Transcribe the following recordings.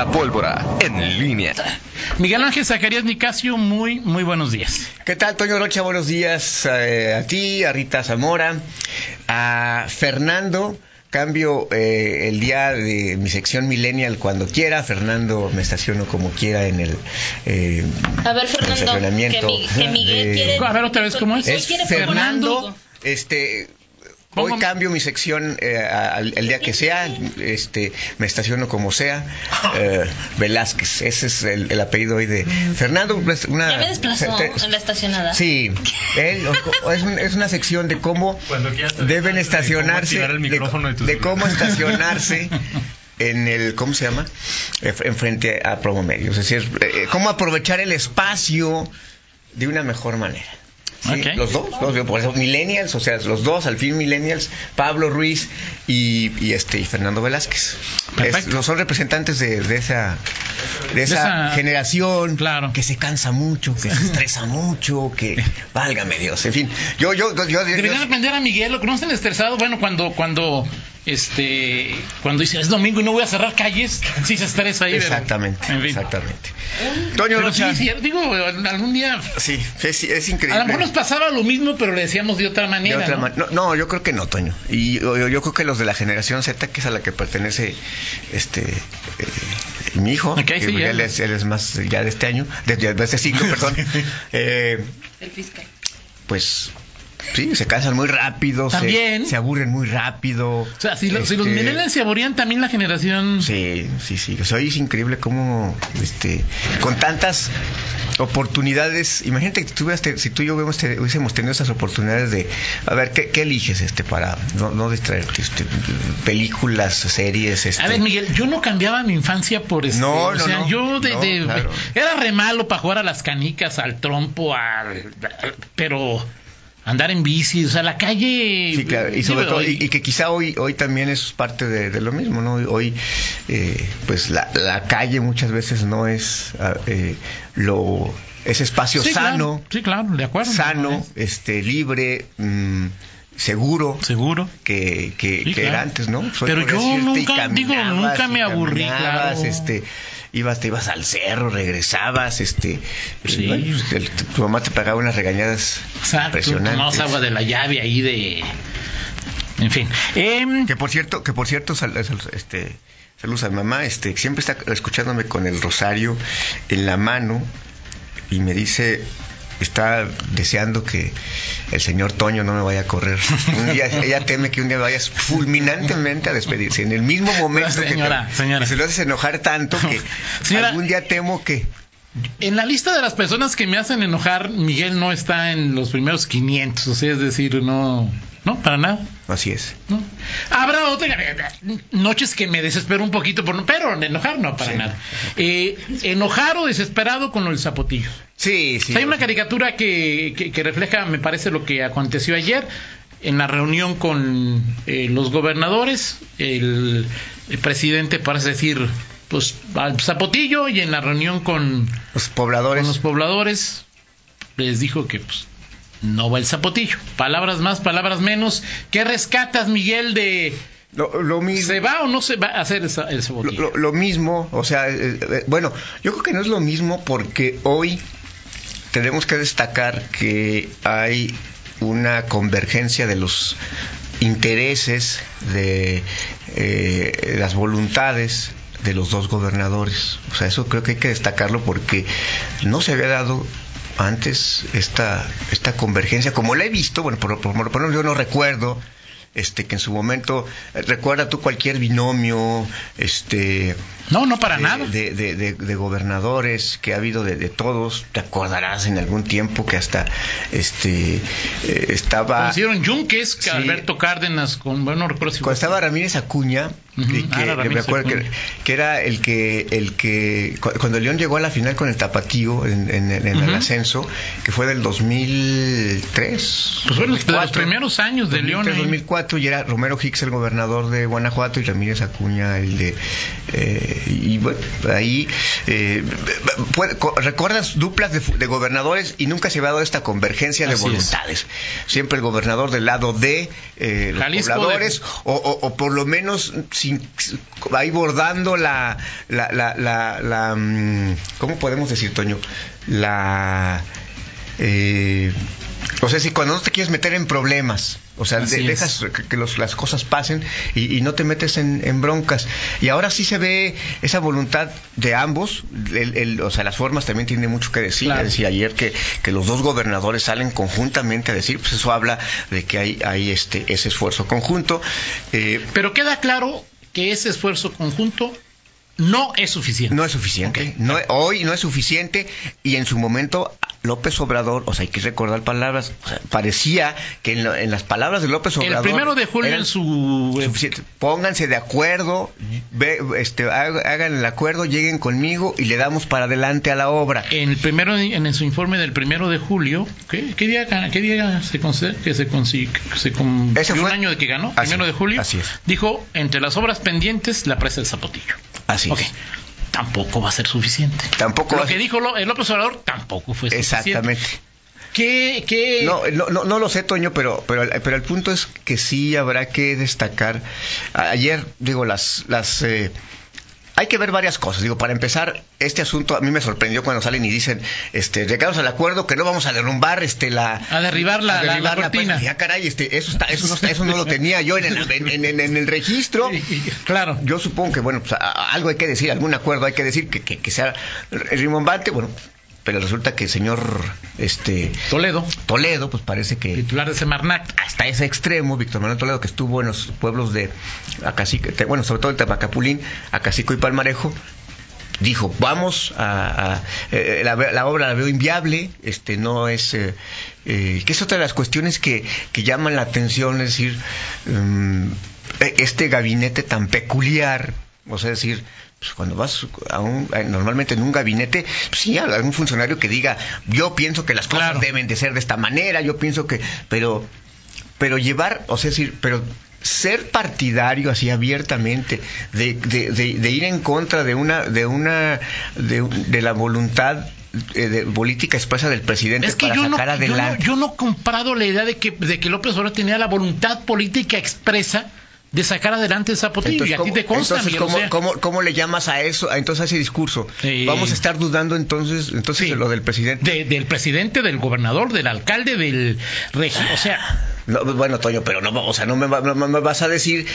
La pólvora en línea. Miguel Ángel Zacarías Nicasio, muy, muy buenos días. ¿Qué tal, Toño Rocha? Buenos días eh, a ti, a Rita Zamora, a Fernando. Cambio eh, el día de mi sección Millennial cuando quiera. Fernando me estaciono como quiera en el eh, A ver, Fernando, que, estacionamiento mi- que Miguel de- quiere... A ver otra vez, ¿cómo es? Es quiere Fernando. Este. Hoy cambio mi sección eh, al el día que sea, este, me estaciono como sea. eh, Velázquez, ese es el, el apellido hoy de Fernando. pues, Una, Ya me desplazó te- en la estacionada. Sí, él, es, un- es una sección de cómo deben de estacionarse, cómo activar el de, cómo estacionarse en el, ¿cómo se llama? Ef- Enfrente a Promomedios. Es decir, eh, cómo aprovechar el espacio de una mejor manera. ¿Sí? Ok. Los dos, los por eso, millennials, o sea, los dos, al fin millennials, Pablo Ruiz y, y este y Fernando Velázquez. Es- son representantes de, de esa de esa, esa- generación Claro. que se cansa mucho, que se estresa mucho, que válgame Dios, en fin, yo yo yo, yo- Deberían aprender a Miguel, lo conocen estresado. Bueno, cuando, cuando, este, cuando dice es domingo y no voy a cerrar calles, sí se estresa ahí. exactamente, en fin. exactamente. Toño Pero sí, Rocha, sí, digo, algún día. sí, es, es A increíble. lo mejor nos pasaba lo mismo, pero le decíamos de otra De manera. otra ¿no? man- no, no, yo creo que no, Toño. Y yo, yo- yo creo que los de la generación Z, que es a la que pertenece este eh, mi hijo, que sí, ya. él, es, él es más ya de este año, de, de este siglo, perdón, eh, El fiscal. pues sí, se cansan muy rápido, También. Se, aburren muy rápido. O sea, si, lo- si los Este, millennials se aburrían, también la generación. Sí, sí, sí. O sea, hoy es increíble cómo, este, con tantas oportunidades. Imagínate que tú si tú y yo hubiésemos tenido esas oportunidades de, a ver, ¿qué, qué eliges este para no, no distraerte? Este, películas, series, este. A ver, Miguel, yo no cambiaba mi infancia por este. No, o no, sea, no. yo de, No, de- claro. era re malo para jugar a las canicas, al trompo, al- pero andar en bici, o sea, la calle. Sí, claro, y sobre todo, y, y que quizá hoy hoy también es parte de, de lo mismo, ¿no? Hoy, eh, pues la, la calle muchas veces no es ah, eh, lo ese espacio sí, sano, Claro, sí, claro, de acuerdo. sano, este libre, mm, seguro. Seguro. que, que, Sí, que era antes, ¿no? Soy Pero yo nunca- digo, nunca me aburrí, claro. este, ibas, te ibas al cerro, regresabas, este, Sí. y bueno, pues, el- tu mamá te pagaba unas regañadas Exacto. impresionantes. Tomamos agua de la llave ahí de. En fin. Em, Que por cierto, que por cierto, sal- sal- este, saludos a mi mamá, este, siempre está escuchándome con el rosario en la mano y me dice, está deseando que el señor Toño no me vaya a correr. Un día, ella teme que un día vayas fulminantemente a despedirse. En el mismo momento que te- Señora, señora. que se lo haces enojar tanto que Señora. algún día temo que En la lista de las personas que me hacen enojar, Miguel no está en los primeros 500, o sea, es decir, no, no, para nada. así es. ¿no? Habrá otra noches que me desespero un poquito, por, no- pero enojar no, para Sí. nada. Eh, enojar o desesperado con del zapotillo. Sí, O sí. sea, hay una caricatura que, que- que refleja, me parece, lo que aconteció ayer en la reunión con eh, los gobernadores, el, el presidente parece decir, pues al zapotillo y en la reunión con los pobladores. con los pobladores les dijo que pues, no va el zapotillo. Palabras más, palabras menos. ¿Qué rescatas, Miguel, de lo, lo mismo. se va o no se va a hacer el, za- el Lo, zapotillo? lo- lo mismo, o sea, eh, eh, bueno, yo creo que no es lo mismo porque hoy tenemos que destacar que hay una convergencia de los intereses, de eh, las voluntades de los dos gobernadores. O sea, eso creo que hay que destacarlo porque no se había dado antes esta, esta convergencia, como la he visto, bueno, por, por, por lo menos yo no recuerdo este que en su momento eh, recuerda tú cualquier binomio este no, no para de, nada. de, de- de- gobernadores que ha habido de, de todos te acordarás en algún tiempo que hasta este eh, estaba hicieron Yunques, que Sí. Alberto Cárdenas, con, bueno, no recuerdo si cuando estaba Ramírez Acuña Que, ah, era que me Ramírez acuerdo que, Acuña. que era el que el que cu- cuando León llegó a la final con el Tapatío en, en- en el ascenso que fue del 2003 Pues bueno, de los 2004, primeros años de León ahí. 2004 Guanajuato y era Romero Hicks el gobernador de Guanajuato y Ramírez Acuña el de... eh, y bueno, ahí... eh, puede- ¿Recuerdas duplas de, gobernadores y nunca se ha dado esta convergencia de Así es. voluntades? Siempre el gobernador del lado de eh, los pobladores de- o, o- o por lo menos sin, ahí bordando la, la, la, la, la, mm, ¿cómo podemos decir, Toño? La... eh, o sea, si cuando no te quieres meter en problemas, o sea, de- dejas que, los- las cosas pasen y, y no te metes en, en broncas. Y ahora sí se ve esa voluntad de ambos, el- el- o sea, las formas también tienen mucho que decir. Claro. Decir, ayer que, que los dos gobernadores salen conjuntamente a decir, pues eso habla de que hay, hay este, ese esfuerzo conjunto. Eh, Pero queda claro que ese esfuerzo conjunto no es suficiente. No es suficiente. No, hoy no es suficiente y en su momento López Obrador, o sea, hay que recordar palabras, o sea, parecía que en, lo- en las palabras de López el Obrador... primero de julio en su... suficientes. Pónganse de acuerdo, ve- este, hag- hagan el acuerdo, lleguen conmigo y le damos para adelante a la obra. En el primero, en su informe del primero de julio, ¿qué, qué día, qué día se concede, que se consigue, que se Ese un fue- año de que ganó, Así- primero de julio, así es. dijo entre las obras pendientes la presa del Zapotillo. Así Ok. es. Tampoco va a ser suficiente. Tampoco Lo que dijo López Obrador tampoco fue suficiente. Exactamente. ¿Qué, qué? No, no, no, no lo sé, Toño, pero, pero, pero el punto es que sí habrá que destacar. Ayer, digo, las, las, eh, hay que ver varias cosas. Digo, para empezar, este asunto a mí me sorprendió cuando salen y dicen, este, llegamos al acuerdo que no vamos a derrumbar, este, la, A derribar la- a la- la cortina. pues, ya caray, este, eso está, eso no, está- eso no lo tenía yo en el, en, en- en- el registro. Claro. Yo supongo que, bueno, pues, a- a- algo hay que decir, algún acuerdo hay que decir que, que, que sea rimbombante, bueno, pero resulta que el señor, este, Toledo, Toledo, pues parece que titular de Semarnat. hasta ese extremo, Víctor Manuel Toledo, que estuvo en los pueblos de Acacico, te- bueno, sobre todo en Tabacapulín, Acacico y Palmarejo, dijo, vamos a... a- eh, la, la obra la veo inviable, este no es... eh, eh, que es otra de las cuestiones que, que llaman la atención, es decir, mm, eh, este gabinete tan peculiar, o sea, es decir, pues cuando vas a un, a- normalmente en un gabinete, pues sí, algún funcionario que diga, yo pienso que las cosas Claro. deben de ser de esta manera, yo pienso que, pero, pero llevar, o sea, decir, pero ser partidario así abiertamente de, de, de- de ir en contra de una de una de, de la voluntad eh, de política expresa del presidente Es que para yo no, sacar yo, no, adelante yo no he comprado la idea de que, de que López Obrador tenía la voluntad política expresa de sacar adelante el Zapotillo. y a ti ¿cómo, te consta, entonces, Miguel, o ¿cómo, sea, cómo- cómo le llamas a eso, a, entonces a ese discurso? Sí. Vamos a estar dudando entonces, entonces Sí. de lo del presidente. de- del presidente, del gobernador, del alcalde, del. O sea, No, pues, bueno, Toño, pero no, o sea, no me, no me vas a decir.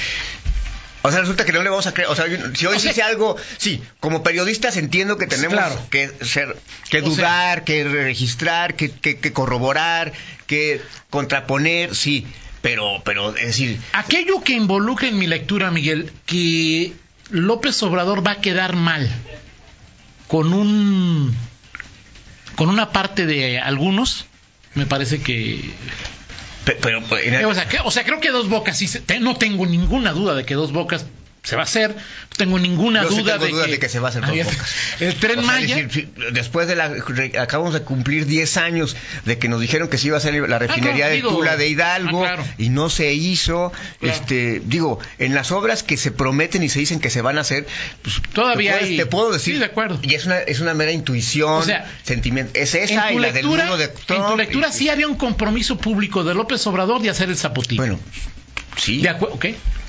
O sea, resulta que no le vamos a creer. O sea, si hoy O sea- dice algo, sí, como periodistas entiendo que tenemos Claro. que ser, que O dudar, que registrar, que, que, que corroborar, que contraponer, sí. Pero, pero, es decir, aquello que involucra en mi lectura, Miguel, que López Obrador va a quedar mal con un con una parte de algunos, me parece que pe- pero, Eh, o, sea, que- o sea, creo que Dos Bocas sí no tengo ninguna duda de que Dos Bocas se va a hacer, no tengo ninguna yo duda tengo de, que, de que se va a hacer Ah, bocas. El Tren O sea, Maya, decir, después de la acabamos de cumplir 10 años de que nos dijeron que se iba a hacer la refinería claro, de digo, Tula de Hidalgo ah, claro. y no se hizo. Claro. Este, digo, en las obras que se prometen y se dicen que se van a hacer, pues, Todavía te, puedes- hay- te puedo decir. Sí, de acuerdo. Y es una es una mera intuición, O sea, sentimiento, es esa y la del muro de en tu Trump, lectura y- sí había un compromiso público de López Obrador de hacer el zapotillo. Bueno, sí. de acuerdo.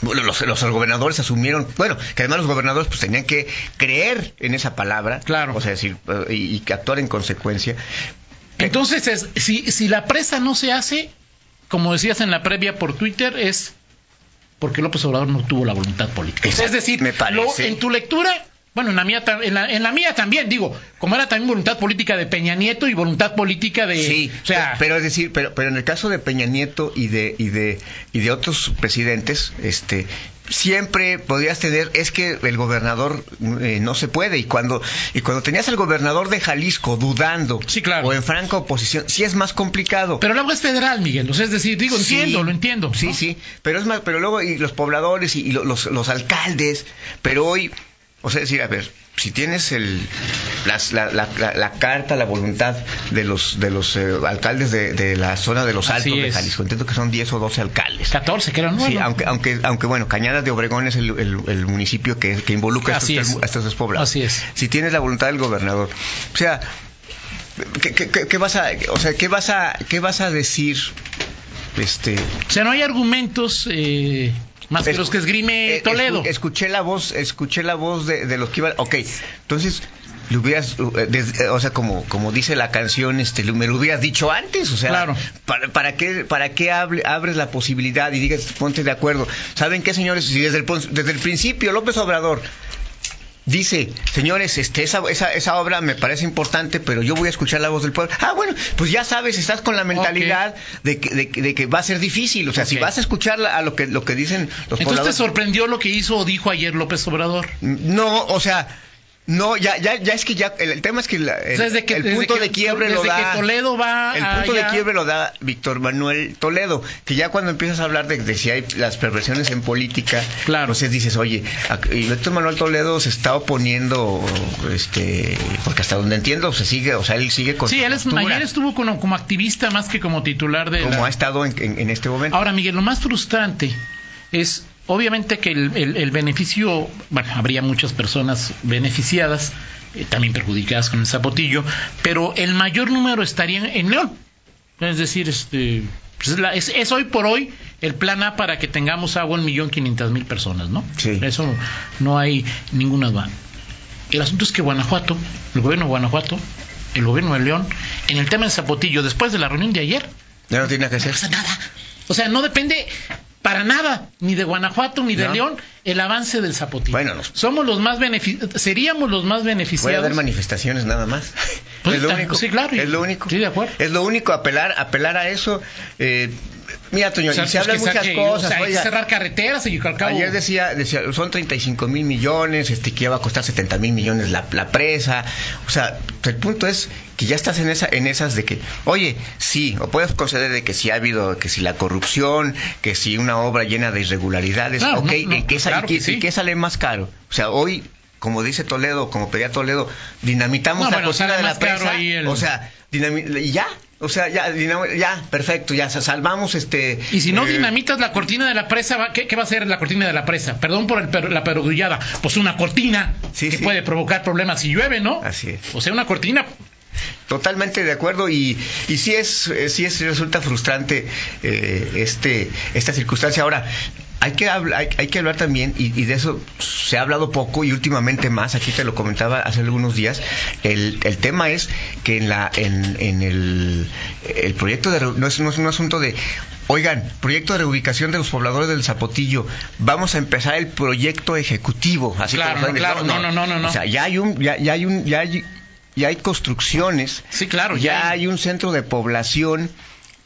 Bueno, los, los gobernadores asumieron, bueno, que además los gobernadores pues tenían que creer en esa palabra, Claro. o sea, decir, eh, y, actuar en consecuencia. Entonces, es, si, si la presa no se hace, como decías en la previa por Twitter, es porque López Obrador no tuvo la voluntad política. Exacto, es decir, me lo- en tu lectura, bueno, en la, mía, en, la, en la mía también, digo, como era también voluntad política de Peña Nieto y voluntad política de... Sí, o sea, pero es decir, pero, pero en el caso de Peña Nieto y de y de y de otros presidentes, este siempre podrías tener es que el gobernador eh, no se puede y cuando y cuando tenías al gobernador de Jalisco dudando Sí, claro. o en franca oposición, sí es más complicado. pero luego es federal, Miguel. O sea, es decir, digo, Sí. entiendo, lo entiendo. Sí, ¿no? sí, pero es más, pero luego y los pobladores y, y lo- los, los alcaldes, pero hoy, O sea, decir, a ver, si tienes el, las- la, la- la- la carta, la voluntad de los, de los eh, alcaldes de, de la zona de los Así Altos de. Jalisco, entiendo que son 10 o 12 alcaldes. 14, que eran Sí, nueve. aunque, aunque, aunque bueno, Cañadas de Obregón es el, el- el municipio que, que involucra a estos, es. a estos tres poblados. Así es. Si tienes la voluntad del gobernador, o sea, ¿qué, qué- qué- qué vas a, o sea, qué vas a, qué vas a decir? Este, O sea, no hay argumentos eh, más que los que esgrime eh, Toledo. escu- escuché la voz, escuché la voz de, de los que iban. Ok, entonces le hubieras, eh, eh, o sea, como, como dice la canción, este, me lo hubieras dicho antes, o sea, Claro. ¿para, para qué, para qué hable- abres la posibilidad y digas, ponte de acuerdo? ¿Saben qué, señores? Si desde el, desde el principio López Obrador dice, señores, este, esa, esa, esa obra me parece importante, pero yo voy a escuchar la voz del pueblo. Ah, bueno, pues ya sabes, estás con la mentalidad de, que, de, que- de que va a ser difícil. O sea, si vas a escuchar la- a lo que, lo que dicen los Entonces te sorprendió lo que hizo o dijo ayer López Obrador. no, o sea, no, ya, ya, ya es que ya, el, el tema es que, la- el, O sea, desde que- el desde punto de quiebre lo desde da. que Toledo va El punto de quiebre lo da Víctor Manuel Toledo, que ya cuando empiezas a hablar de, de si hay las perversiones en política, Claro. entonces dices, oye, y Víctor Manuel Toledo se está oponiendo, este, porque hasta donde entiendo se sigue, o sea, él sigue con Sí, él es, ayer estuvo como, como activista más que como titular de como la- ha estado en, en- en este momento. Ahora, Miguel, lo más frustrante es, obviamente, que el, el- el beneficio, bueno, habría muchas personas beneficiadas, eh, también perjudicadas con el zapotillo, pero el mayor número estaría en, León. Es decir, este, pues es, la- es- es hoy por hoy el plan A para que tengamos agua en millón quinientas mil personas, ¿no? Sí. Eso no hay ninguna duda. El asunto es que Guanajuato, el gobierno de Guanajuato, el gobierno de León, en el tema del zapotillo, después de la reunión de ayer, Ya no tiene que hacer. no pasa nada. O sea, no depende para nada ni de Guanajuato ni de No. León el avance del zapotillo. Bueno, nos- somos los más beneficiados, seríamos los más Voy a beneficiados. dar manifestaciones nada más. Pues es lo único. sí, claro, Es lo único. sí, de acuerdo. Es lo único, apelar, apelar a eso. Eh, mira, Toño, O sea, y se pues hablan muchas cosas. o sea, hay que cerrar carreteras y al cabo. Ayer decía, decía, son 35 mil millones, este, que ya va a costar 70 mil millones la, la presa. O sea, el punto es que ya estás en esa, en esas de que, oye, sí, o puedes conceder de que si ha habido, que si la corrupción, que si una obra llena de irregularidades, Claro, ok, no, no, ¿y claro que sí. y sale más caro? O sea, hoy, como dice Toledo, como pedía Toledo, dinamitamos No, la bueno, cocina de la presa, ahí el- o sea, y ya, o sea, ya, ya, perfecto, ya, salvamos este... Y si no eh, dinamitas la cortina de la presa, ¿qué, qué va a ser la cortina de la presa? Perdón por el per- la perogrullada. Pues una cortina Sí, que sí. puede provocar problemas si llueve, ¿no? Así es. O sea, una cortina. Totalmente de acuerdo y, y sí es eh, sí es resulta frustrante eh, este esta circunstancia. Ahora hay que hablar hay, hay que hablar también y, y de eso se ha hablado poco y últimamente más. Aquí te lo comentaba hace algunos días. El, el tema es que en la en, en el, el proyecto de no es, no es un asunto de Oigan, proyecto de reubicación de los pobladores del Zapotillo. Vamos a empezar el proyecto ejecutivo. Así Claro, no, claro, no, no, no, no, no. O sea, ya hay un, ya, ya hay un, ya hay, ya hay construcciones Sí, claro, ya, hay un centro de población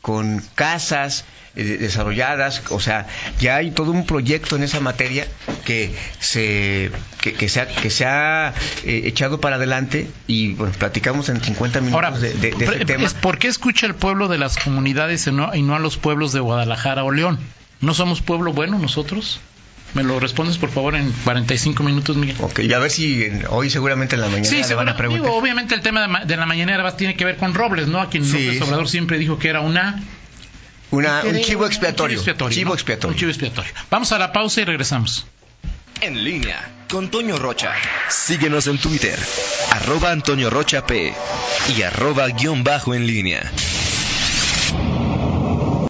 con casas eh, desarrolladas, o sea, ya hay todo un proyecto en esa materia que se que, que se ha, que se ha eh, echado para adelante y bueno, platicamos en 50 minutos Ahora, de, de- de ese tema. ¿por qué escucha el pueblo de las comunidades y no, y no a los pueblos de Guadalajara o León? ¿No somos pueblo bueno nosotros? ¿Me lo respondes, por favor, en 45 minutos, Miguel? Ok, y a ver si en- hoy seguramente en la mañana Sí, le van a preguntar. digo, obviamente el tema de, ma- de la mañanera va- tiene que ver con Robles, ¿no? A quien Sí. López Obrador siempre dijo que era una... Una- un chivo expiatorio. Un chivo expiatorio. Chivo ¿no? expiatorio. Un chivo expiatorio. Vamos a la pausa y regresamos. En línea con Toño Rocha. Síguenos en Twitter, arroba Antonio Rocha P y arroba guion bajo en línea.